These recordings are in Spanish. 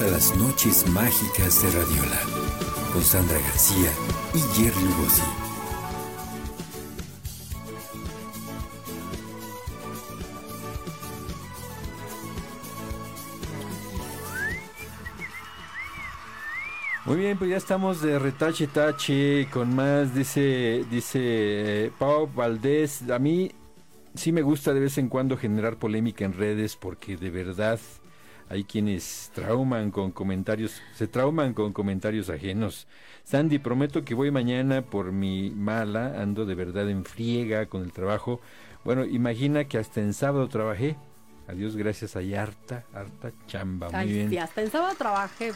A las noches mágicas de Radiola con Sandra García y Jerry Lugosi. Muy bien, pues ya estamos de retache tache con más, dice, dice eh, Pau Valdés. A mí sí me gusta de vez en cuando generar polémica en redes porque de verdad hay quienes trauman con comentarios, se trauman con comentarios ajenos. Sandy, prometo que voy mañana por mi mala, ando de verdad en friega con el trabajo. Bueno, imagina que hasta en sábado trabajé. Adiós, gracias, hay harta, harta chamba. Muy Ay, bien. sí, hasta en sábado trabajé.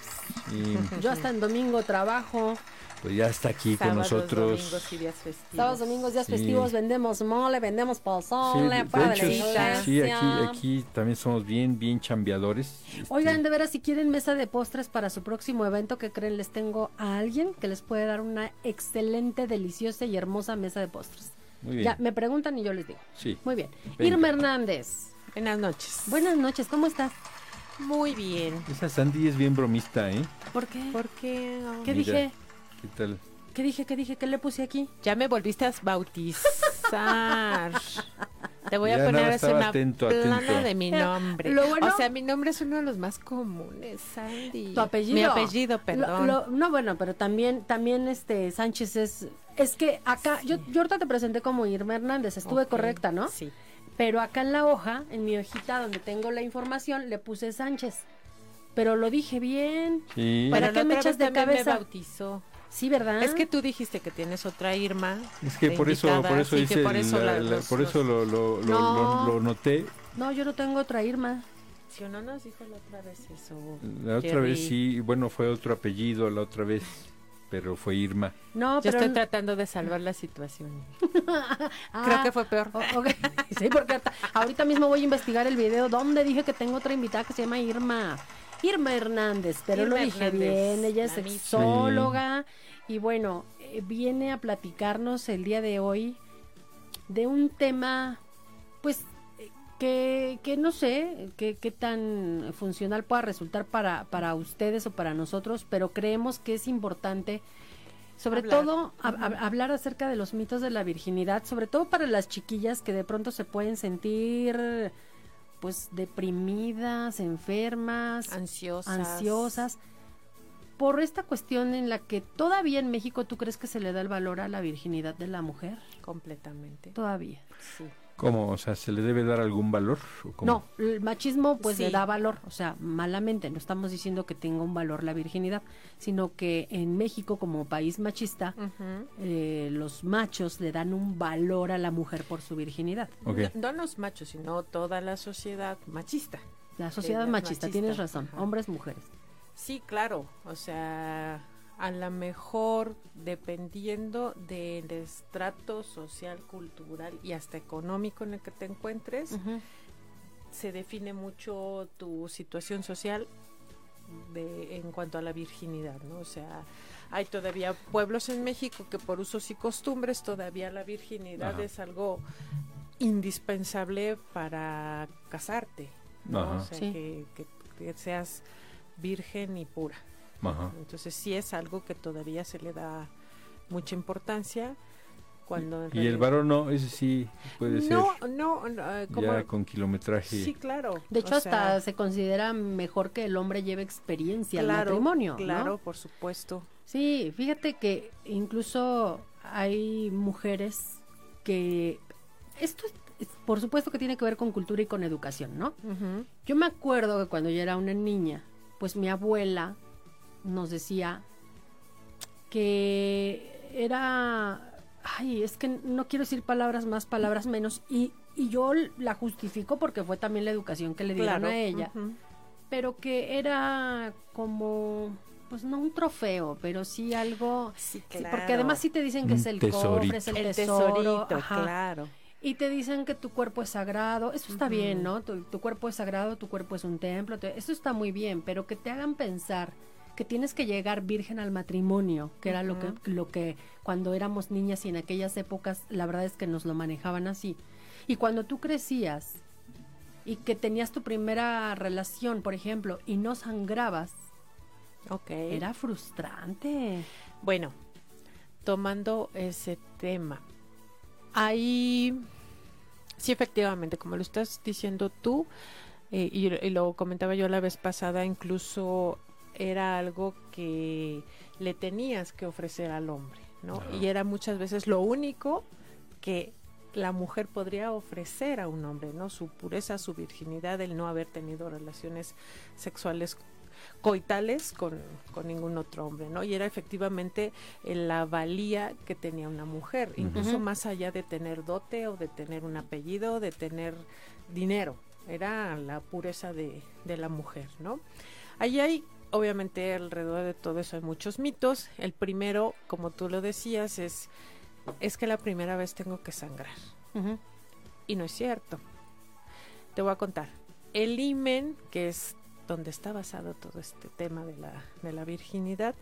Yo hasta en domingo trabajo. Pues ya está aquí con Sábados, nosotros. domingos y días festivos. Sábados, domingos, días Sí. festivos, vendemos mole, vendemos Sí, pozole, de, para de hecho, sí, aquí, aquí también somos bien, bien chambeadores. Este, Oigan, de veras, si quieren mesa de postres para su próximo evento, que creen? Les tengo a alguien que les puede dar una excelente, deliciosa y hermosa mesa de postres. muy bien. Ya, me preguntan y yo les digo. Sí. Muy bien. Venga. Irma Hernández. Buenas noches. Buenas noches, ¿cómo estás? Muy bien. Esa Sandy es bien bromista, ¿eh? ¿Por qué? ¿Por qué? ¿Qué Mira. dije? ¿Qué tal? ¿Qué dije? ¿Qué dije? ¿Qué le puse aquí? Ya me volviste a bautizar. Te voy Ya a poner así una atento, plana atento. de mi nombre. Lo bueno- O sea, mi nombre es uno de los más comunes, Sandy. Tu apellido. Mi apellido, perdón. lo- no, bueno, pero también, también este Sánchez es. Es que acá, yo, yo ahorita te presenté como Irma Hernández, estuve correcta, ¿no? Sí. Pero acá en la hoja, en mi hojita donde tengo la información, le puse Sánchez. Pero lo dije bien. Sí. ¿Para Pero qué me echas de cabeza? me bautizó. Sí, ¿verdad? Es que tú dijiste que tienes otra Irma. Es que por eso, por eso hice, por eso, la- la- la- los- por eso lo, lo, lo, No. lo- lo noté. No, yo no tengo otra Irma. Si no nos dijo la otra vez eso. La otra Jerry. vez sí, bueno, fue otro apellido la otra vez, pero fue Irma. No, Yo pero. estoy tratando de salvar la situación. Ah, Creo que fue peor. o- ok. Sí, porque ahorita- ahorita mismo voy a investigar el video donde dije que tengo otra invitada que se llama Irma. Irma Hernández, pero Irma lo dije Hernández, bien, ella es sexóloga y bueno, eh, viene a platicarnos el día de hoy de un tema, pues, eh, que, que no sé qué qué tan funcional pueda resultar para, para ustedes o para nosotros, pero creemos que es importante sobre Hablar. todo hab- hab- hablar acerca de los mitos de la virginidad, sobre todo para las chiquillas que de pronto se pueden sentir pues deprimidas, enfermas, Ansiosas. ansiosas, por esta cuestión en la que todavía en México tú crees que se le da el valor a la virginidad de la mujer, Completamente. todavía. Sí. ¿Cómo? O sea, ¿se le debe dar algún valor? ¿O cómo? No, el machismo pues le da valor, o sea, malamente, no estamos diciendo que tenga un valor la virginidad, sino que en México como país machista, eh, los machos le dan un valor a la mujer por su virginidad. No, no los machos, sino toda la sociedad machista. La sociedad machista, machista, tienes razón, ajá. hombres, mujeres. Sí, claro. O sea, a lo mejor dependiendo del estrato social, cultural y hasta económico en el que te encuentres, se define mucho tu situación social de, en cuanto a la virginidad, ¿no? O sea, hay todavía pueblos en México que por usos y costumbres todavía la virginidad Ajá. es algo indispensable para casarte, ¿no? O sea, Sí. que, que- que seas virgen y pura. Ajá. Entonces sí es algo que todavía se le da mucha importancia cuando Y el varón no, ese sí puede ser no, no, no, eh, como ya con kilometraje. sí, claro. De hecho, o hasta sea, se considera mejor que el hombre lleve experiencia al claro, matrimonio. ¿no? Claro, por supuesto. Sí, fíjate que incluso hay mujeres que... Esto es- es- por supuesto que tiene que ver con cultura y con educación, ¿no? Yo me acuerdo que cuando yo era una niña, pues mi abuela nos decía que era, ay, es que no quiero decir palabras más, palabras menos, y, y yo la justifico porque fue también la educación que le dieron Claro. a ella, pero que era como, pues no un trofeo, pero sí algo, Sí, sí, claro. porque además sí te dicen que Un es el tesorito. cofre, es el, el tesoro, tesorito, ajá. claro. Y te dicen que tu cuerpo es sagrado, eso está bien, ¿no? Tu, tu cuerpo es sagrado, tu cuerpo es un templo, te- eso está muy bien, pero que te hagan pensar que tienes que llegar virgen al matrimonio, que era lo que lo que cuando éramos niñas y en aquellas épocas la verdad es que nos lo manejaban así. Y cuando tú crecías y que tenías tu primera relación, por ejemplo, y no sangrabas, Ok. Era frustrante. Bueno, tomando ese tema, ahí sí efectivamente, como lo estás diciendo tú, eh, y, y lo comentaba yo la vez pasada, incluso era algo que le tenías que ofrecer al hombre, ¿no? Y era muchas veces lo único que la mujer podría ofrecer a un hombre, ¿no? Su pureza, su virginidad, el no haber tenido relaciones sexuales coitales con, con ningún otro hombre, ¿no? Y era efectivamente eh, la valía que tenía una mujer, incluso más allá de tener dote o de tener un apellido, de tener dinero, era la pureza de, de la mujer, ¿no? Ahí hay, obviamente, alrededor de todo eso hay muchos mitos. El primero, como tú lo decías, es, es que la primera vez tengo que sangrar. Y no es cierto. Te voy a contar. El imen, que es donde está basado todo este tema de la, de la virginidad,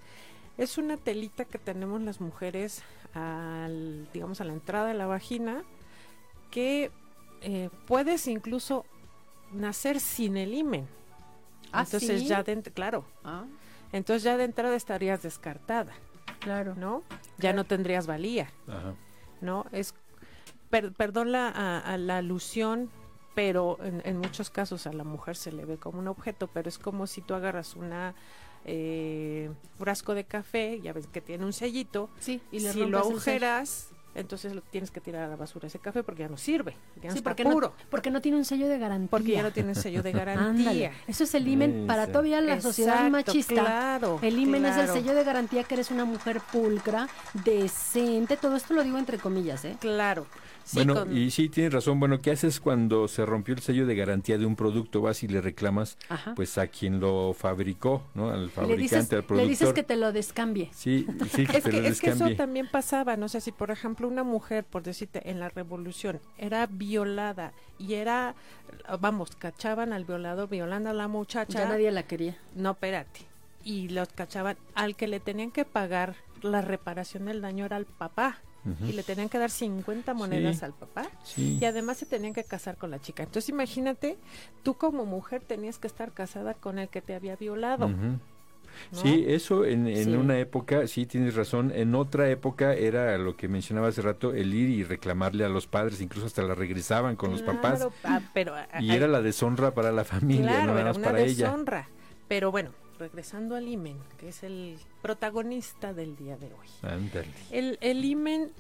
es una telita que tenemos las mujeres al, digamos, a la entrada de la vagina, que eh, puedes incluso nacer sin el imen. ¿Ah, Entonces sí? ya de, claro, Ah, entonces ya de entrada estarías descartada, claro. ¿no? Ya no tendrías valía. Ajá. ¿no? Es, per- perdón la, a, a la alusión, pero en, en muchos casos a la mujer se le ve como un objeto, pero es como si tú agarras una eh, frasco de café, ya ves que tiene un sellito, Sí, y le si lo agujeras, entonces lo tienes que tirar a la basura ese café porque ya no sirve, ya no Sí, está porque puro, no, porque no tiene un sello de garantía. porque ya no tiene sello de Ándale. garantía. Eso es el imen Sí, para todavía la sociedad Exacto, machista. Claro, El imen es el sello de garantía que eres una mujer pulcra, decente. Todo esto lo digo entre comillas, ¿eh? Claro. Sí, bueno, con- y sí, tienes razón. Bueno, ¿qué haces cuando se rompió el sello de garantía de un producto? Vas y le reclamas Ajá. pues a quien lo fabricó, ¿no? Al le, fabricante, dices, al le productor. dices que te lo descambie. Sí, sí, que Es te lo que, es que eso también pasaba, no sé si por ejemplo una mujer, por decirte, en la revolución era violada y era, vamos, cachaban al violador violando a la muchacha. Ya nadie la quería. No, espérate. Y los cachaban, al que le tenían que pagar la reparación del daño era al papá. Y le tenían que dar 50 monedas Sí. al papá. Sí. Y además se tenían que casar con la chica. Entonces imagínate, tú como mujer tenías que estar casada con el que te había violado. Sí, eso en, en Sí. una época, sí tienes razón, en otra época era lo que mencionaba hace rato, el ir y reclamarle a los padres, incluso hasta la regresaban con los papás, ah, pero y ah, era la deshonra para la familia, Claro, no nada era más una para ella. deshonra. Pero bueno, regresando al imen, que es el protagonista del día de hoy. El, el imen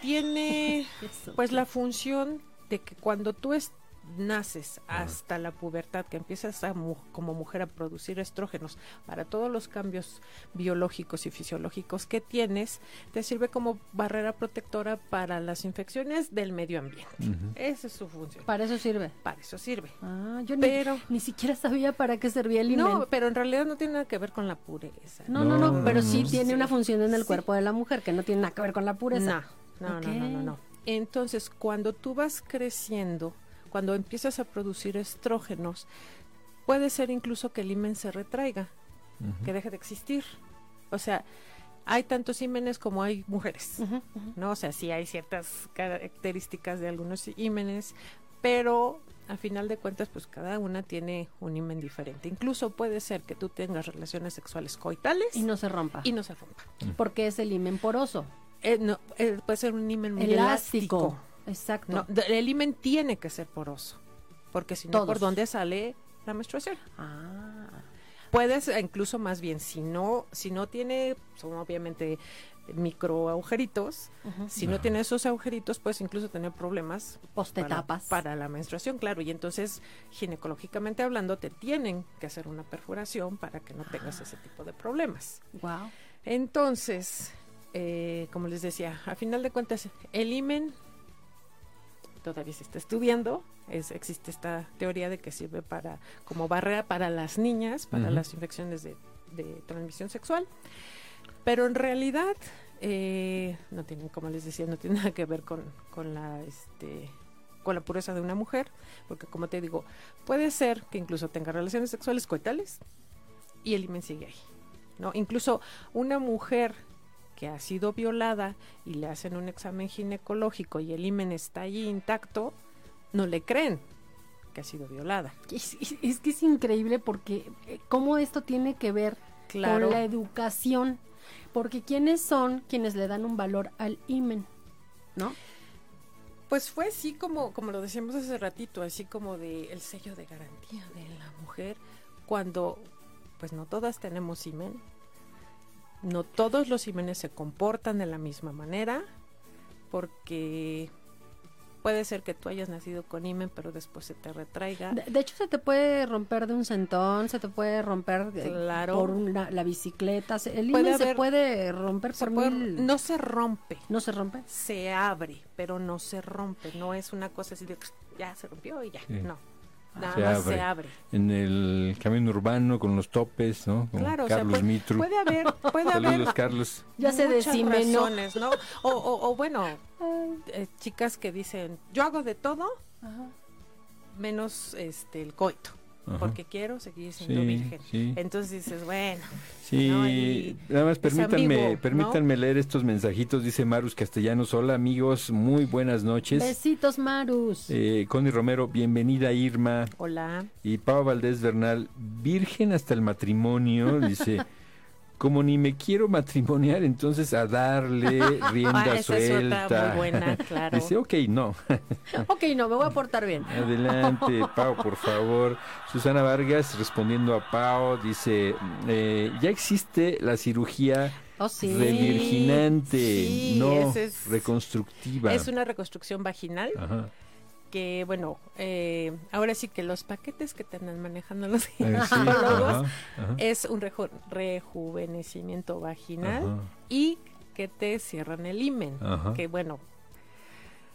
tiene pues la función de que cuando tú es- naces hasta la pubertad, que empiezas a mu- como mujer a producir estrógenos para todos los cambios biológicos y fisiológicos que tienes, te sirve como barrera protectora para las infecciones del medio ambiente. Esa es su función. Para eso sirve. Para eso sirve. Ah, yo ni, Pero ni siquiera sabía para qué servía el no, pero en realidad no tiene nada que ver con la pureza. No, no, no, No, pero no, sí no. tiene una función en el Sí. cuerpo de la mujer que no tiene nada que ver con la pureza. No, no, no, no, no. Entonces, cuando tú vas creciendo, cuando empiezas a producir estrógenos, puede ser incluso que el himen se retraiga, que deje de existir. O sea, hay tantos himenes como hay mujeres. ¿no? O sea, sí hay ciertas características de algunos himenes, pero a final de cuentas, pues cada una tiene un himen diferente. Incluso puede ser que tú tengas relaciones sexuales coitales Y no se rompa. y no se rompa. Porque es el imen poroso. Eh, no, eh, puede ser un himen muy Elástico. elástico. Exacto. No, el himen tiene que ser poroso, porque si no, Todos. ¿por dónde sale la menstruación? Ah. Puedes, eh, incluso más bien, si no, si no tiene, son obviamente micro agujeritos, si no tiene esos agujeritos, puedes incluso tener problemas para, Postetapas. para la menstruación, claro, y entonces, ginecológicamente hablando, te tienen que hacer una perforación para que no tengas ese tipo de problemas. Wow. Entonces, eh, como les decía, a final de cuentas, el imen todavía se está estudiando. Es, existe esta teoría de que sirve para como barrera para las niñas, para las infecciones de, de transmisión sexual. Pero en realidad, eh, no tiene, como les decía, no tiene nada que ver con, con la este con la pureza de una mujer, porque como te digo, puede ser que incluso tenga relaciones sexuales coitales y el imen sigue ahí. ¿no? Incluso una mujer que ha sido violada y le hacen un examen ginecológico y el himen está allí intacto, no le creen que ha sido violada. Es, es- es que es increíble porque eh, cómo esto tiene que ver Claro. con la educación. Porque ¿quiénes son quienes le dan un valor al imen? ¿No? Pues fue así como, como lo decíamos hace ratito, así como de el sello de garantía de la mujer, cuando pues no todas tenemos imen, no todos los imenes se comportan de la misma manera, porque puede ser que tú hayas nacido con imen, pero después se te retraiga. De, de hecho, se te puede romper de un centón, se te puede romper eh, Claro. por una- la bicicleta. se- El Puede imen se puede romper Se por puede- mil... no se rompe, ¿No se rompe? se abre, pero no se rompe, no es una cosa así de ya se rompió y ya, Sí. no. Nada Se más abre. se abre. En el camino urbano con los topes, ¿no? Con Claro, o sea, Carlos puede, Mitru. puede haber, puede haber Saludos, Carlos. Ya se razones, ¿no? O, o, o bueno, eh, chicas que dicen, yo hago de todo Ajá. menos este el coito, Ajá. porque quiero seguir siendo Sí, virgen. sí. Entonces dices, bueno, Sí, ¿no? Y nada más permítanme, permítanme leer estos mensajitos, dice Marus Castellanos. Hola amigos, muy buenas noches. Besitos, Marus. Eh, Connie Romero, bienvenida Irma. hola. Y Pau Valdés Bernal, virgen hasta el matrimonio, dice, como ni me quiero matrimoniar, entonces a darle rienda Ah, esa es suelta. otra muy buena, claro. Dice, ok, no. Ok, no, me voy a portar bien. Adelante, Pau, por favor. Susana Vargas, respondiendo a Pau, dice, eh, ya existe la cirugía Oh, sí. revirginante, Sí, no es- reconstructiva. Es una reconstrucción vaginal Ajá. Que, bueno, eh, ahora sí que los paquetes que te andan manejando los Eh, sí, ginecólogos es un reju- rejuvenecimiento vaginal ajá, y que te cierran el himen. ajá. Que bueno,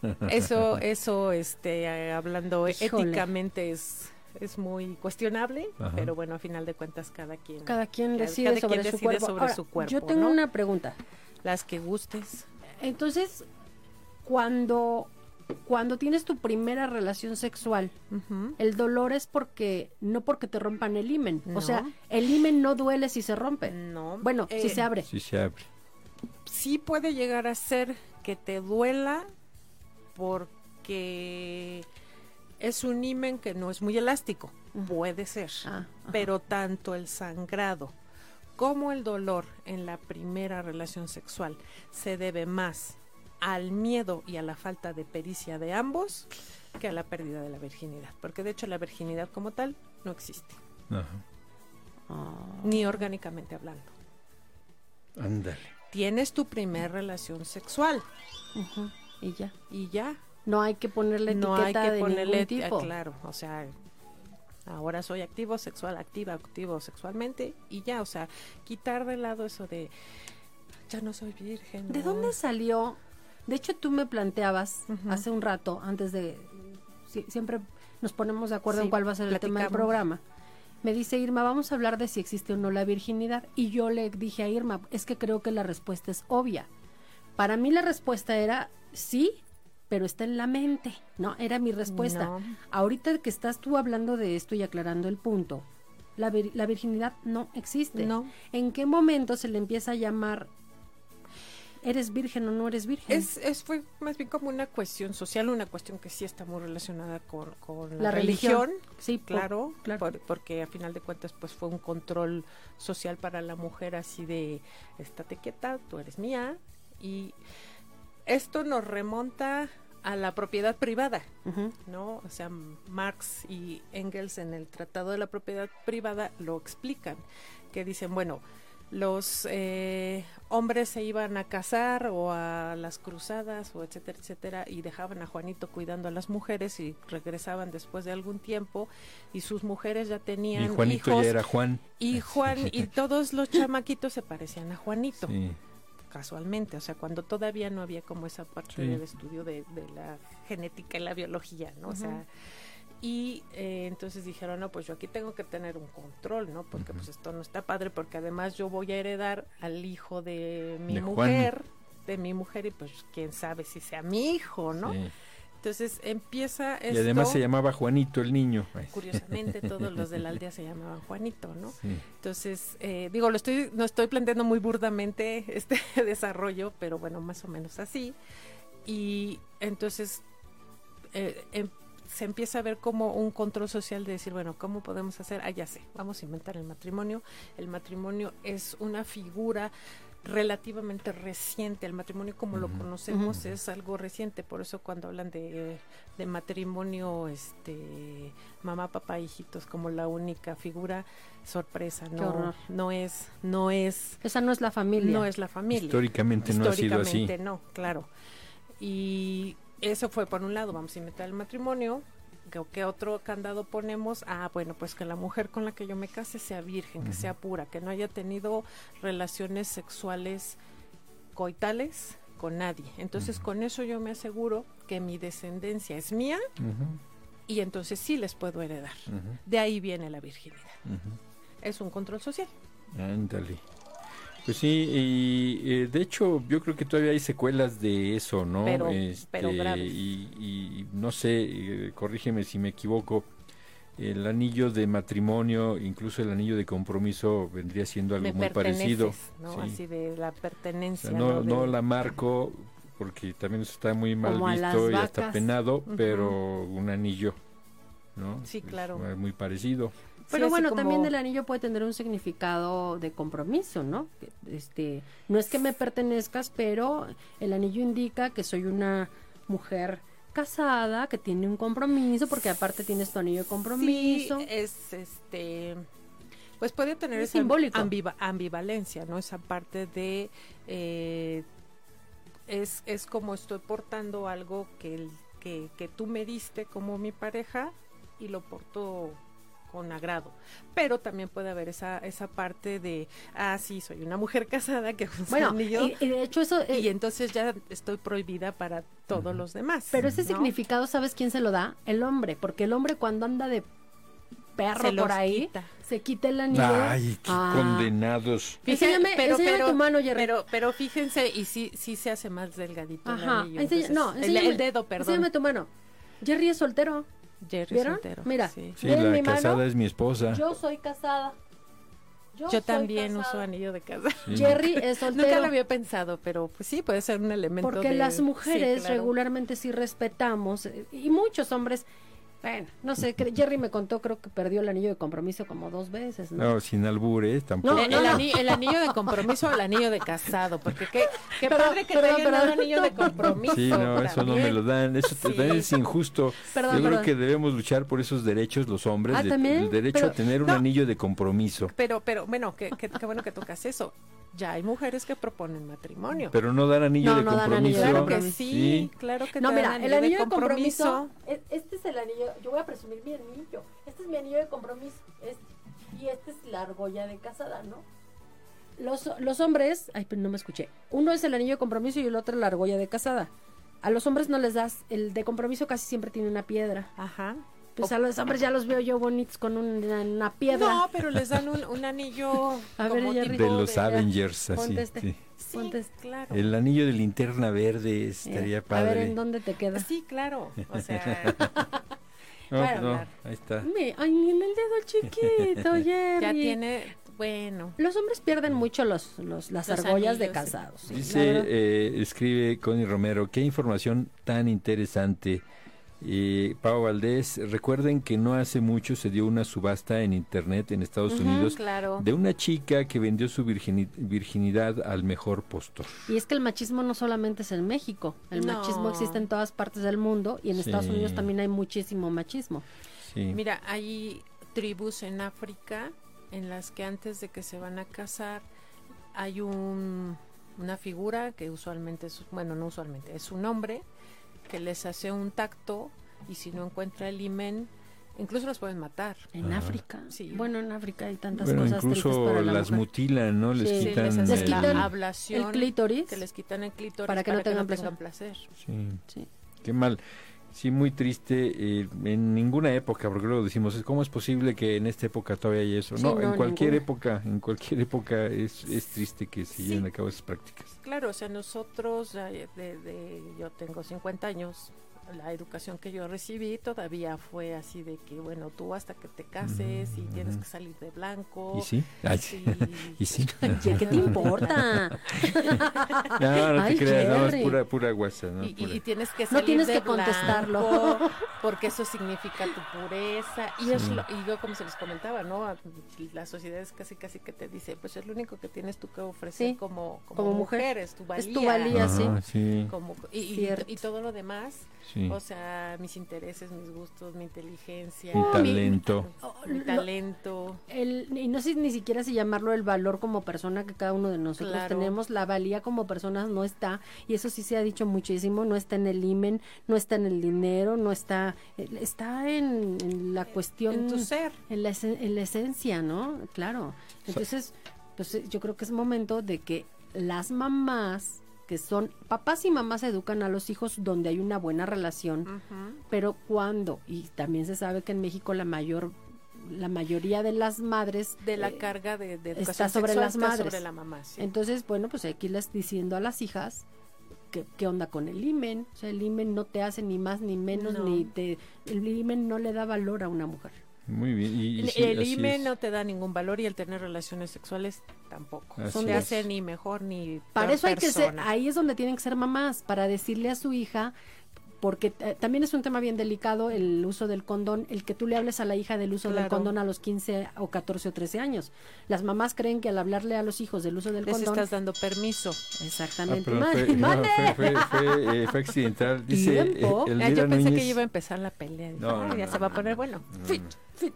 eso, eso, este, eh, hablando Híjole. éticamente es, es muy cuestionable, Ajá. pero bueno, a final de cuentas cada quien, Cada quien Cada- decide cada sobre quien su decide cuerpo. sobre Ahora, su cuerpo, Yo tengo ¿no? una pregunta. las que gustes. Entonces, cuando, cuando tienes tu primera relación sexual, el dolor es porque, no porque te rompan el himen. No. O sea, el himen no duele si se rompe. No. Bueno, si eh, se abre. Sí se abre. sí puede llegar a ser que te duela porque es un himen que no es muy elástico. Puede ser. Ah. Pero tanto el sangrado como el dolor en la primera relación sexual se debe más al miedo y a la falta de pericia de ambos que a la pérdida de la virginidad. Porque de hecho la virginidad como tal no existe, Ajá. Ah. ni orgánicamente hablando. Ándale. Tienes tu primer relación sexual Y ya. y ya, No hay que ponerle no hay que de ponerle ningún ah, tipo. claro o sea ahora soy activo sexual activa activo sexualmente y ya o sea quitar de lado eso de ya no soy virgen ¿De ¿no? dónde salió? De hecho, tú me planteabas hace un rato, antes de... si- siempre nos ponemos de acuerdo Sí, en cuál va a ser el tema del programa. Me dice Irma, vamos a hablar de si existe o no la virginidad. Y yo le dije a Irma, es que creo que la respuesta es obvia. Para mí la respuesta era sí, pero está en la mente. No, era mi respuesta. No. Ahorita que estás tú hablando de esto y aclarando el punto, la, vir- la virginidad no existe. No. ¿En qué momento se le empieza a llamar eres virgen o no eres virgen? es, es fue más bien como una cuestión social una cuestión que sí está muy relacionada con, con la, La religión. religión, sí, claro, claro. por- porque a final de cuentas pues fue un control social para la mujer así de estate quieta, tú eres mía y esto nos remonta a la propiedad privada. ¿no? O sea, Marx y Engels en el Tratado de la Propiedad Privada lo explican, que dicen, bueno, los eh, hombres se iban a casar o a las cruzadas o etcétera, etcétera, y dejaban a Juanito cuidando a las mujeres y regresaban después de algún tiempo y sus mujeres ya tenían Y Juanito hijos ya era Juan. y Juan y todos los chamaquitos se parecían a Juanito Sí. casualmente, o sea, cuando todavía no había como esa parte Sí. del estudio de, de la genética y la biología, ¿no? O sea, y eh, entonces dijeron, no, pues yo aquí tengo que tener un control, ¿no? Porque pues esto no está padre, porque además yo voy a heredar al hijo de mi De Juan. mujer, de mi mujer, y pues quién sabe si sea mi hijo, ¿no? Sí. Entonces empieza Y esto, además se llamaba Juanito el niño. Curiosamente todos los de la aldea se llamaban Juanito, ¿no? sí. Entonces, eh, digo, lo estoy, no estoy planteando muy burdamente este desarrollo, pero bueno, más o menos así. Y entonces eh, em- se empieza a ver como un control social de decir, bueno, ¿cómo podemos hacer? Ah, ya sé, vamos a inventar el matrimonio. El matrimonio es una figura relativamente reciente. El matrimonio como lo conocemos es algo reciente, por eso cuando hablan de, de, matrimonio, este, mamá, papá, hijitos como la única figura, sorpresa, no, no es, no es. Esa no es la familia. No es la familia. Históricamente no ha sido así. no, claro. Y eso fue por un lado, vamos a inventar el matrimonio, ¿Qué, otro candado ponemos? Ah, bueno, pues que la mujer con la que yo me case sea virgen, que sea pura, que no haya tenido relaciones sexuales coitales con nadie. Entonces, con eso yo me aseguro que mi descendencia es mía y entonces sí les puedo heredar. De ahí viene la virginidad. Es un control social. Ándale. Pues sí, y eh, de hecho yo creo que todavía hay secuelas de eso, ¿no? Pero, este, Y, no sé, eh, corrígeme si me equivoco, el anillo de matrimonio, incluso el anillo de compromiso vendría siendo algo muy parecido. ¿no? Así de la pertenencia. no, no, la marco porque también está muy mal visto y hasta penado, pero un anillo, ¿no? Sí, claro. muy parecido. Pero bueno, también el anillo puede tener un significado de compromiso, ¿no? Este, no es que me pertenezcas, pero el anillo indica que soy una mujer casada, que tiene un compromiso, porque aparte tienes tu anillo de compromiso. Sí, es este pues puede tener esa simbólico. ambivalencia, ¿no? Esa parte de eh, es, es como estoy portando algo que, que, que tú me diste como mi pareja y lo porto con agrado. Pero también puede haber esa, esa parte de, ah, sí, soy una mujer casada que bueno, Y, de hecho eso... Eh, y entonces ya estoy prohibida para todos los demás. Pero ese significado, ¿sabes quién se lo da? El hombre, porque el hombre cuando anda de perro por ahí, se quita el anillo. Ay, qué ah. condenados. Fíjense, pero, pero, tu mano, Jerry. Pero, pero fíjense, y sí, sí se hace más delgadito el anillo. no, el, dedo, perdón. Enséñame tu mano. Jerry es soltero. Jerry soltero. Mira, sí, la casada es mi esposa. Yo soy casada. Yo, también uso anillo de casa. Jerry es soltero. Nunca lo había pensado, pero pues sí, puede ser un elemento Porque las mujeres regularmente sí respetamos, eh, y muchos hombres bueno, no sé, Jerry me contó, creo que perdió el anillo de compromiso como dos veces, ¿no? No, sin albures, tampoco. el, anillo, de compromiso o el anillo de casado, porque qué, qué padre que perdón, un anillo de compromiso. Sí, no, eso no me lo dan, eso también es injusto. Yo creo que debemos luchar por esos derechos los hombres, ¿Ah, el derecho a tener un anillo de compromiso. Pero, pero, bueno, qué, qué, bueno que tocas eso ya hay mujeres que proponen matrimonio. Pero no dan anillo de compromiso. Claro que sí, claro que No, mira, el anillo de compromiso, este es el anillo, yo voy a presumir mi anillo. Este es mi anillo de compromiso. Este, y este es la argolla de casada, ¿no? Los, los hombres, ay, pero no me escuché. Uno es el anillo de compromiso y el otro la argolla de casada. A los hombres no les das, el de compromiso casi siempre tiene una piedra. Ajá. Pues a los hombres ya los veo yo bonitos con una, piedra. No, pero les dan un, anillo de los Avengers, así. Sí. Sí, claro. El anillo de linterna verde estaría padre. A ver, ¿en dónde te queda? Sí, claro. O sea... no, no, ahí está. ay, en el dedo chiquito, Jerry. Ya tiene bueno. Los hombres pierden mucho los, los las argollas de casados. Dice, eh, escribe Connie Romero, qué información tan interesante. Y Pau Valdés, recuerden que no hace mucho se dio una subasta en internet en Estados Unidos de una chica que vendió su virginidad al mejor postor. Y es que el machismo no solamente es en México, el machismo existe en todas partes del mundo y en Estados Unidos también hay muchísimo machismo. Mira, hay tribus en África en las que antes de que se van a casar hay un, una figura que usualmente es, bueno, no usualmente, es un hombre que les hace un tacto y si no encuentra el imen, incluso los pueden matar. En África. Sí. Bueno, en África hay tantas bueno, cosas incluso para las mutilan, ¿no? Les quitan, les quitan la ablación, el clítoris, que les quitan el clítoris para que no tengan, placer. Sí. sí. Qué mal. Sí, muy triste. Eh, en ninguna época, porque luego decimos, ¿cómo es posible que en esta época todavía hay eso? no, en cualquier época, en cualquier época es, es triste que se lleven a cabo esas prácticas. Claro, o sea, nosotros, de, de, yo tengo 50 años, la educación que yo recibí todavía fue así de que, bueno, tú hasta que te cases y tienes que salir de blanco. ¿Y sí? Ay, sí. ¿Y sí? ¿Qué te importa? no, no Ay, te creas, no, es pura, pura guasa, ¿no? Y, y- Pura- y tienes que No salir tienes de que contestarlo. blanco, porque eso significa tu pureza y es Sí. lo, y yo como se les comentaba no A- la sociedad es casi casi que te dice pues es lo único que tienes tú que ofrecer Sí, como como, como mujer. mujer, es tu valía Es tu valía, sí. Ajá, sí, como y, y todo lo demás sí. o sea mis intereses mis gustos mi inteligencia Mi No, mi- talento. mi Lo- talento El, y no sé ni siquiera si llamarlo el valor como persona que cada uno de nosotros Claro. tenemos, la valía como personas no está, y eso sí se ha dicho muchísimo, no está en el imen, no está en el dinero, no está, eh, está en, en la cuestión, en tu ser en la, esen- en la esencia, ¿no? Claro. Entonces, pues eh, yo creo que es momento de que las mamás, que son, papás y mamás educan a los hijos donde hay una buena relación, pero cuando, y también se sabe que en México la mayor la mayoría de las madres de la eh, carga de, de está educación sobre sexual las está madres. sobre la mamá sí. entonces bueno pues aquí les diciendo a las hijas que, qué onda con el imen o sea el imen no te hace ni más ni menos No. ni te el imen no le da valor a una mujer Muy bien. Y, y El, sí, el así IME es. no te da ningún valor y el tener relaciones sexuales tampoco. Así no te es. hace ni mejor ni para peor eso hay que ser persona. ahí es donde tienen que ser mamás para decirle a su hija porque eh, también es un tema bien delicado el uso del condón, el que tú le hables a la hija del uso del Claro. condón a los 15 o 14 o 13 años. Las mamás creen que al hablarle a los hijos del uso del Les condón, estás dando permiso. Ah, exactamente, perdón, ¡Mande, fue, no, fue, fue, fue, eh, fue accidental. Dice eh, Tiempo. Ah, yo pensé Núñez. que iba a empezar la pelea. No, "Ay, no, ya no, se va a poner no, bueno. no, Fit, fit.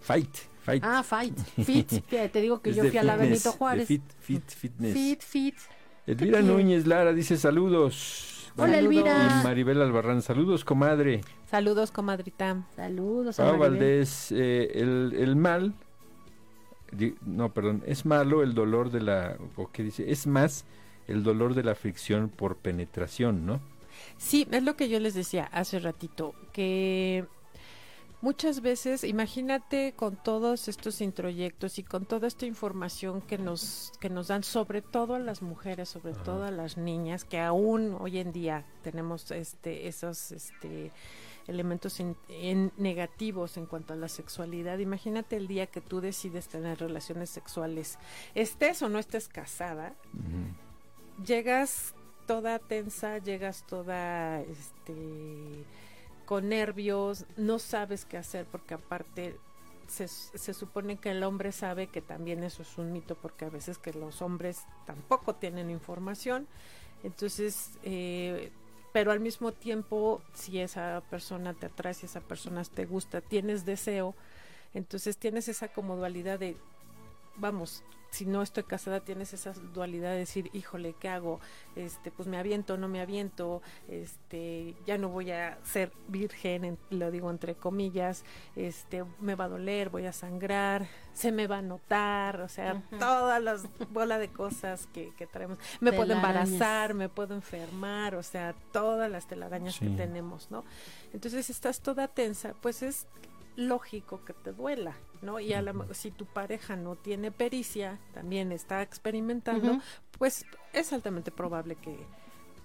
Fight, fight. Ah, fight, fit. que Te digo que Es yo fui a la Benito Juárez. Fit, fit, fitness. Fit, fit. Elvira. Núñez Lara dice saludos. Hola, Saludos. Elvira. Y Maribel Albarrán, saludos, comadre. Saludos, comadrita. Saludos a. Valdés, eh, el, el mal, no, perdón, es malo el dolor de la, o qué dice, es más el dolor de la fricción por penetración, ¿no? Sí, es lo que yo les decía hace ratito, que muchas veces, imagínate con todos estos introyectos y con toda esta información que nos, que nos dan, sobre todo a las mujeres, sobre Ajá. todo a las niñas, que aún hoy en día tenemos este, esos este, elementos in- en negativos en cuanto a la sexualidad. Imagínate el día que tú decides tener relaciones sexuales, estés o no estés casada, llegas toda tensa, llegas toda este con nervios, no sabes qué hacer porque aparte se, se supone que el hombre sabe que también eso es un mito porque a veces que los hombres tampoco tienen información. Entonces, eh, pero al mismo tiempo, si esa persona te atrae, si esa persona te gusta, tienes deseo, entonces tienes esa como dualidad de, vamos, si no estoy casada tienes esa dualidad de decir, híjole, ¿qué hago? Este, pues me aviento, no me aviento, este, ya no voy a ser virgen, en- lo digo entre comillas, este, me va a doler, voy a sangrar, se me va a notar, o sea, todas las bolas de cosas que, que traemos. Me puedo embarazar, me puedo enfermar, o sea, todas las telarañas que tenemos, ¿no? Entonces estás toda tensa, pues es lógico que te duela, ¿no? Y a la, si tu pareja no tiene pericia, también está experimentando, pues es altamente probable que,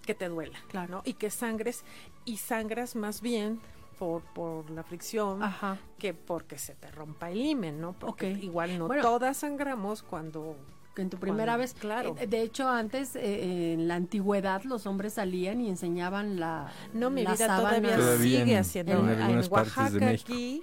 que te duela, Claro. ¿no? Y que sangres, y sangras más bien por, por la fricción Ajá. que porque se te rompa el himen, ¿no? Porque igual no Bueno. todas sangramos cuando... Que en tu primera Cuando- vez. claro. Eh, De hecho, antes, eh, en la antigüedad, los hombres salían y enseñaban la. No, mi la vida sábana. todavía, Todavía sigue en- haciendo. en Oaxaca aquí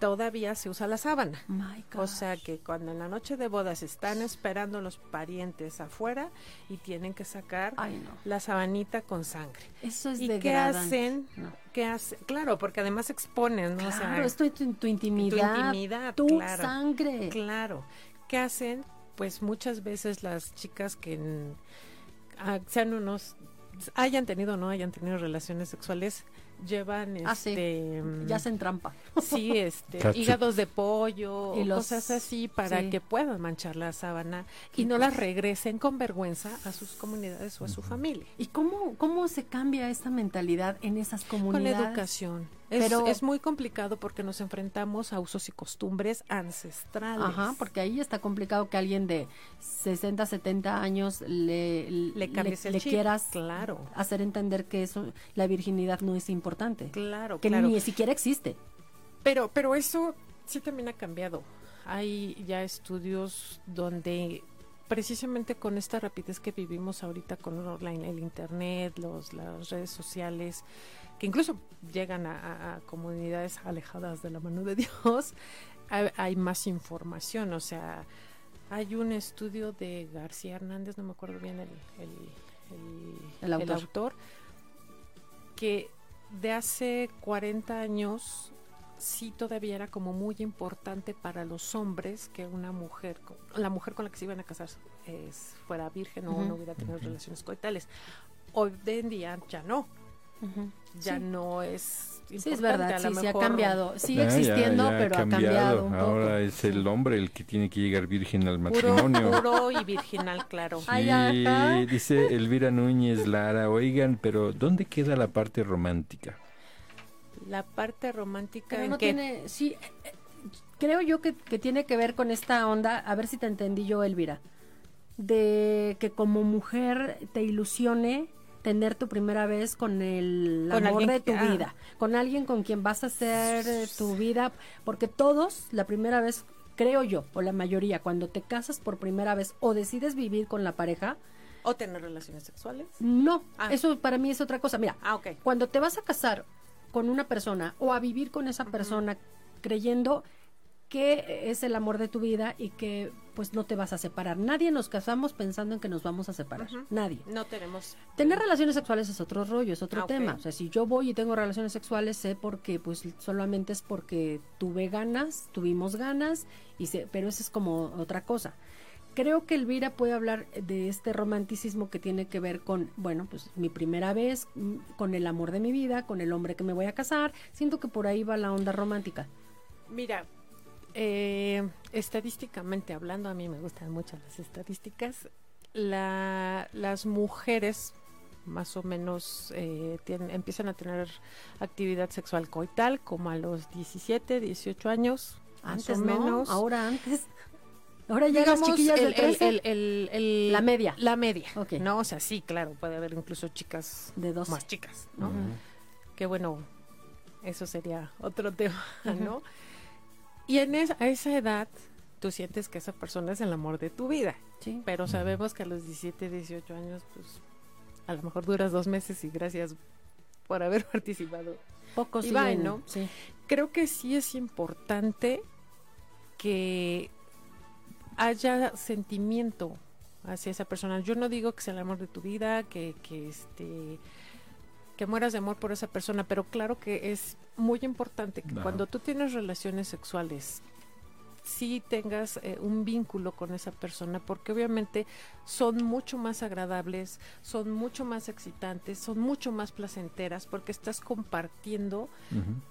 todavía se usa la sábana. My O sea que cuando en la noche de bodas están esperando los parientes afuera y tienen que sacar Ay, no. la sabanita con sangre. Eso es ¿Y qué hacen? No. ¿Qué hace? Claro, porque además exponen, ¿no? O sea, Claro, esto es tu, tu intimidad. intimidad, Tu claro. sangre. Claro. ¿Qué hacen? Pues muchas veces las chicas que mm, ah, sean unos hayan tenido o no hayan tenido relaciones sexuales llevan Ah, sí. este mm, Ya hacen trampa. sí este Cacho. hígados de pollo Y o los- cosas así para sí. que puedan manchar la sábana y no las regresen con vergüenza a sus comunidades o a su familia ¿Y cómo, cómo se cambia esta mentalidad en esas con comunidades? educación Es, Pero- es muy complicado porque nos enfrentamos a usos y costumbres ancestrales. Ajá, porque ahí está complicado que alguien de 60, 70 años le, le cambies el le chip. quieras Claro, hacer entender que eso, la virginidad no es importante. claro, Que claro. ni siquiera existe. Pero, pero eso sí también ha cambiado. Hay ya estudios donde precisamente con esta rapidez que vivimos ahorita con el online, el internet, los, las redes sociales, que incluso llegan a, a- a comunidades alejadas de la mano de Dios, hay, hay más información. O sea, hay un estudio de García Hernández, no me acuerdo bien el, el- El autor. autor, que de hace 40 años sí todavía era como muy importante para los hombres que una mujer, con- la mujer con la que se iban a casar es, fuera virgen o no hubiera tenido relaciones coitales. Hoy de en día ya no, ya Sí. no es importante. Sí, es verdad, a sí, lo sí ha mejor- cambiado. Sigue Ah, existiendo, ya pero ha cambiado un poco. Ahora es el hombre el que tiene que llegar virgen al Puro, matrimonio. puro y virginal, claro. Sí, Ay, dice Elvira Núñez Lara, oigan, pero ¿dónde queda la parte romántica? La parte romántica Pero en no que tiene, sí, eh, eh, creo yo que, que tiene que ver con esta onda, a ver si te entendí yo, Elvira, de que como mujer te ilusione tener tu primera vez con el Con amor de que- tu ah. vida, con alguien con quien vas a hacer eh, tu vida, porque todos la primera vez, creo yo, o la mayoría, cuando te casas por primera vez o decides vivir con la pareja, o tener relaciones sexuales. no, Ah. eso para mí es otra cosa. Mira, Ah, cuando te vas a casar con una persona o a vivir con esa persona creyendo que es el amor de tu vida y que pues no te vas a separar. Nadie nos casamos pensando en que nos vamos a separar. Nadie. No tenemos Tener relaciones sexuales es otro rollo, es otro Ah, tema. O sea, si yo voy y tengo relaciones sexuales, sé porque, pues, solamente es porque tuve ganas, tuvimos ganas, y sé, pero eso es como otra cosa. Creo que Elvira puede hablar de este romanticismo que tiene que ver con, bueno, pues mi primera vez, mm, con el amor de mi vida, con el hombre que me voy a casar. Siento que por ahí va la onda romántica. Mira, eh, estadísticamente hablando, a mí me gustan mucho las estadísticas. La, las mujeres más o menos eh, tienen- empiezan a tener actividad sexual coital como a los 17, 18 años. Antes, más o ¿no? menos. Ahora antes. Ahora ya las chiquillas de el- el- 13, el- el- el- La media. La media. Ok. No, o sea, sí, claro, puede haber incluso chicas de 12. más chicas, ¿no? Que bueno, eso sería otro tema, ¿no? Y en es- a esa edad tú sientes que esa persona es el amor de tu vida, Sí. pero sabemos que a los 17, 18 años, pues a lo mejor duras dos meses y gracias por haber participado. Pocos Y va, ¿no? Sí. Creo que sí es importante que haya sentimiento hacia esa persona. Yo no digo que sea el amor de tu vida, que, que este que mueras de amor por esa persona, pero claro que es muy importante que cuando tú tienes relaciones sexuales sí tengas eh, un vínculo con esa persona, porque obviamente son mucho más agradables, son mucho más excitantes, son mucho más placenteras, porque estás compartiendo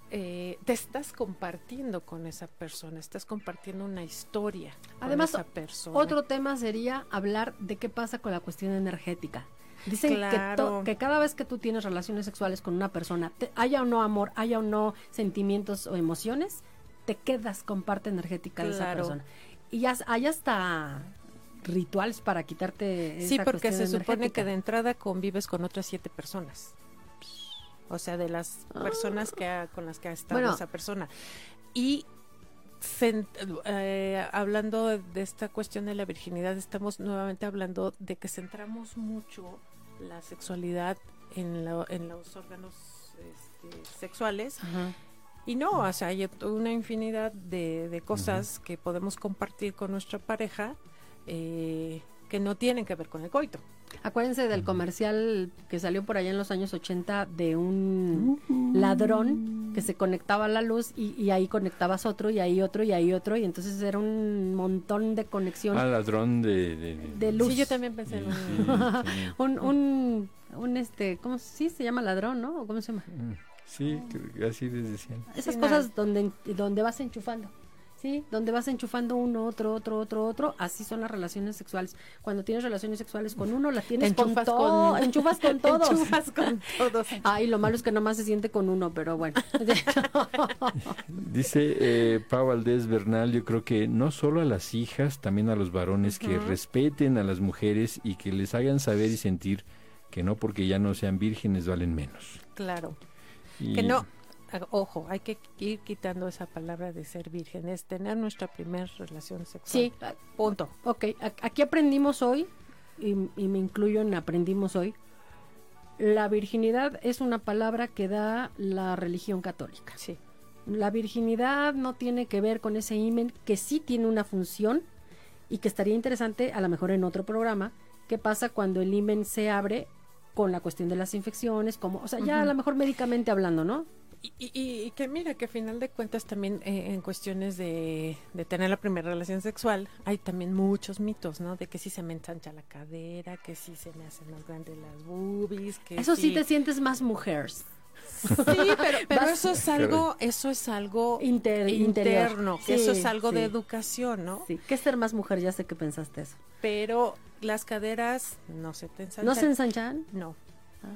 eh, te estás compartiendo con esa persona, estás compartiendo una historia con Además, esa persona. Otro tema sería hablar de qué pasa con la cuestión energética. Dicen que, Claro. to- que cada vez que tú tienes relaciones sexuales con una persona, te- haya o no amor, haya o no sentimientos o emociones, te quedas con parte energética de esa persona. Y ya hay hasta rituales para quitarte sí, esa porque cuestión se supone energética. que de entrada convives con otras siete personas. O sea, de las personas que ha- con las que ha estado Bueno. esa persona. Y eh, hablando de esta cuestión de la virginidad, estamos nuevamente hablando de que centramos mucho la sexualidad en, lo- en los órganos este, sexuales. Y no, o sea, hay una infinidad de, de cosas que podemos compartir con nuestra pareja eh, que no tienen que ver con el coito. Acuérdense del comercial que salió por allá en los años 80 de un ladrón que se conectaba a la luz y, y ahí conectabas otro y ahí otro y ahí otro y entonces era un montón de conexión. Ah, ladrón de, de, De luz. Sí, yo también pensé en Sí, un- sí. un, un, un este, ¿cómo sí se llama ladrón, no? ¿O ¿Cómo se llama? Mm, Sí, así les decían. Esas Sí, cosas donde, donde vas enchufando. Sí, donde vas enchufando uno, otro, otro, otro, otro. Así son las relaciones sexuales. Cuando tienes relaciones sexuales con uno, las tienes con con- Enchufas con todos. Enchufas con todos. Ay, lo malo es que nomás se siente con uno, pero bueno. Dice eh, Pau Valdés Bernal, yo creo que no solo a las hijas, también a los varones que respeten a las mujeres y que les hagan saber y sentir que no porque ya no sean vírgenes valen menos. Claro. Y- Que no, ojo, hay que ir quitando esa palabra de ser virgen, es tener nuestra primera relación sexual. Sí, Punto. ok. Aquí aprendimos hoy, y, y me incluyo en aprendimos hoy, la virginidad es una palabra que da la religión católica. Sí. La virginidad no tiene que ver con ese imen que sí tiene una función y que estaría interesante a lo mejor en otro programa qué pasa cuando el imen se abre con la cuestión de las infecciones, como, o sea, ya a lo mejor médicamente hablando, ¿no? Y, y- y que mira, que a final de cuentas también eh, en cuestiones de, de tener la primera relación sexual, hay también muchos mitos, ¿no? De que si se me ensancha la cadera, que si se me hacen más grandes las boobies, que Eso sí te sientes más mujeres. Sí, pero, pero eso es algo, eso es algo Inter- interno, que eso Sí, es algo de sí. educación, ¿no? Sí, que ser más mujer, ya sé que pensaste eso. Pero las caderas no se te ensanchan. ¿No se ensanchan? No. Ah.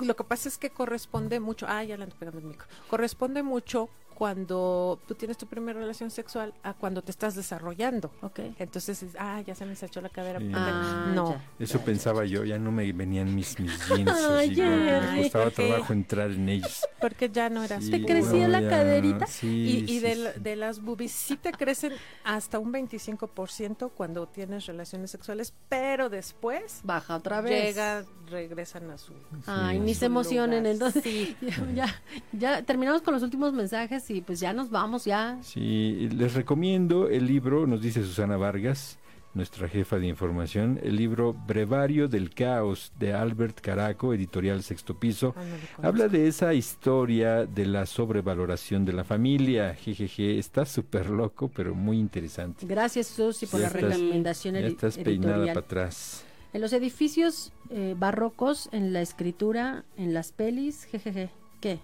Lo que pasa es que corresponde mucho, ah, ya le ando pegando el micro, corresponde mucho cuando tú tienes tu primera relación sexual a cuando te estás desarrollando. Ok. Entonces, es, ah, ya se me ensachó la cadera. Sí. Ah, no. ya. Eso pensaba yo, ya no me venían mis, mis jeans, Ay, así, me costaba trabajo entrar en ellos. Porque ya no eras Sí, ¿Te crecía la ya, caderita? Sí, Y, y sí, de, de las boobies sí te crecen hasta un 25% cuando tienes relaciones sexuales, pero después Baja otra vez. llega, regresan a su... Ay, ni se emocionen. Entonces, Sí. ya, ya, ya terminamos con los últimos mensajes y pues ya nos vamos, ya. Sí, les recomiendo el libro, nos dice Susana Vargas, nuestra jefa de información, el libro Brevario del Caos de Albert Caraco, editorial Sexto Piso. Ah, no. Habla de esa historia de la sobrevaloración de la familia. Jejeje, está súper loco, pero muy interesante. Gracias, Susi, por Ya la estás- recomendación Ya estás peinada editorial. para atrás. En los edificios eh, barrocos, en la escritura, en las pelis, jejeje. ¿Qué?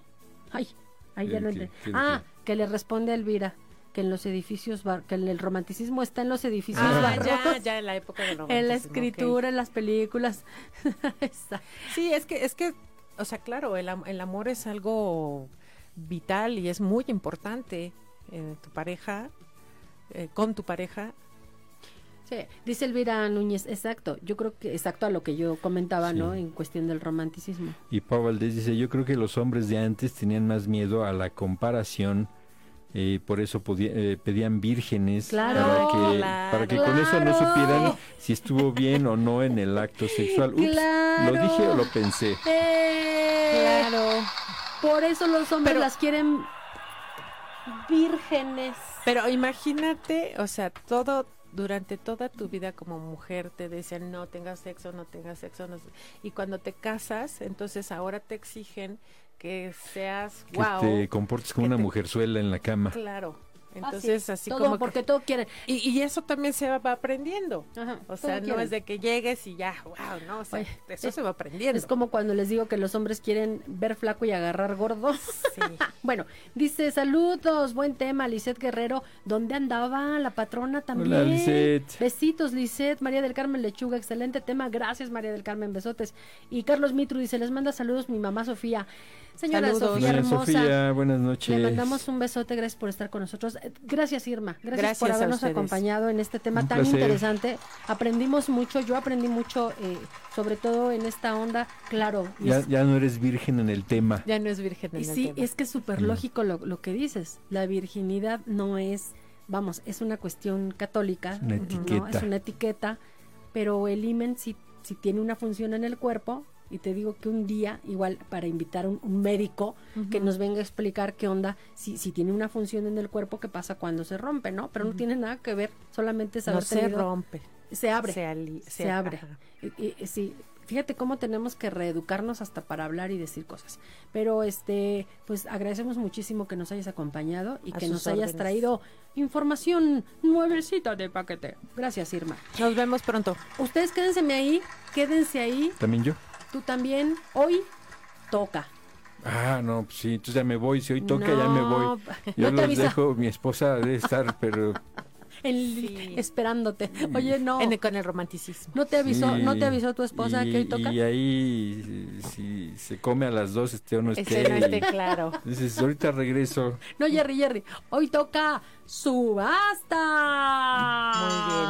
Ay, ay, ya ¿Qué- no qué- entré. qué Ah, que le responde a Elvira que en los edificios, bar- que el romanticismo está en los edificios Ah, barrocos. ya, ya en la época del En la romanticismo, escritura, en las películas. Sí, es que, es que, o sea, claro, el, am- el amor es algo vital y es muy importante en tu pareja, eh, con tu pareja. Sí, dice Elvira Núñez, exacto. Yo creo que exacto a lo que yo comentaba, Sí. ¿no? En cuestión del romanticismo. Y Pau Valdés dice, yo creo que los hombres de antes tenían más miedo a la comparación, eh, por eso podía- eh, pedían vírgenes Claro, para que, claro. para que con eso no supieran si estuvo bien o no en el acto sexual. Ups, Claro. ¿lo dije o lo pensé? ¡Eh! Claro. Por eso los hombres Pero- las quieren vírgenes. Pero imagínate, o sea, todo durante toda tu vida como mujer te decían no tengas sexo, no tengas sexo, no sé". y cuando te casas, entonces ahora te exigen que seas Que wow, te comportes como una te- mujerzuela en la cama. claro. Ah, Entonces sí, así todo, como que- porque todo quieren. y, y eso también se va aprendiendo. Ajá, O sea, no quieren. es de que llegues y ya, wow, no, o sea, Oye, eso es- se va aprendiendo. Es como cuando les digo que los hombres quieren ver flaco y agarrar gordo. Sí. Bueno, dice saludos, buen tema, Lisette Guerrero. ¿Dónde andaba la patrona también? Hola, Lisette. Besitos, Lisette. María del Carmen Lechuga, excelente tema. Gracias, María del Carmen, besotes. Y Carlos Mitru dice, les manda saludos mi mamá Sofía. Señora Saludos. Sofía hermosa. Sofía, buenas noches. Le mandamos un besote, gracias por estar con nosotros. Gracias, Irma. Gracias, Gracias por habernos acompañado en este tema Un tan placer. interesante. Aprendimos mucho, yo aprendí mucho, eh, sobre todo en esta onda. Claro, Ya, es- ya no eres virgen en el tema. Ya no es virgen en y el sí, tema. es que es súper lógico lo, lo que dices. La virginidad no es, vamos, es una cuestión católica. Una ¿no? etiqueta. Es una etiqueta, pero el imen sí, sí tiene una función en el cuerpo. Y te digo que un día, igual para invitar a un, un médico que nos venga a explicar qué onda, si, si tiene una función en el cuerpo, qué pasa cuando se rompe, ¿no? Pero no tiene nada que ver, solamente es no se tenido- rompe. se abre Se, ali- se abre. Y- y- sí, fíjate cómo tenemos que reeducarnos hasta para hablar y decir cosas. Pero este, pues agradecemos muchísimo que nos hayas acompañado y A que nos hayas traído información nuevecita de paquete. Gracias, Irma. Nos vemos pronto. Ustedes quédense ahí, quédense ahí, También yo. Tú también. Hoy toca. Ah, no, pues sí, entonces ya me voy. Si hoy toca, ya me voy. Yo no los avisa. dejo, mi esposa debe estar, pero El- Sí. esperándote. Oye, no. En el- con el romanticismo. ¿No te avisó, Sí. no te avisó tu esposa y, que hoy toca? Y ahí, si se come a las dos, este o no esté. Ese no esté claro. Dices, ahorita regreso. No, Jerry, Jerry. Hoy toca subasta. Muy bien.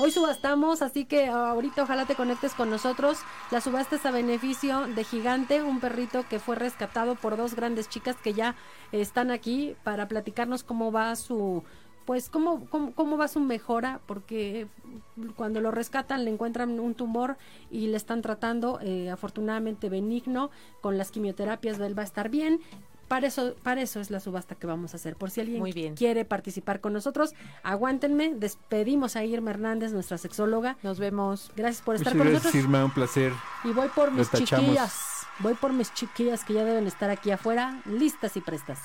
Hoy subastamos, así que ahorita ojalá te conectes con nosotros. La subasta es a beneficio de Gigante, un perrito que fue rescatado por dos grandes chicas que ya están aquí para platicarnos cómo va su pues cómo, cómo, cómo va su mejora, porque cuando lo rescatan le encuentran un tumor y le están tratando, eh, afortunadamente benigno, con las quimioterapias él va a estar bien. Para eso, para eso es la subasta que vamos a hacer. Por si alguien Muy bien. quiere participar con nosotros, aguántenme. Despedimos a Irma Hernández, nuestra sexóloga. Nos vemos. Gracias por estar Muchas con gracias, nosotros. Irma, un placer. Y voy por mis tachamos. chiquillas. Voy por mis chiquillas que ya deben estar aquí afuera, listas y prestas.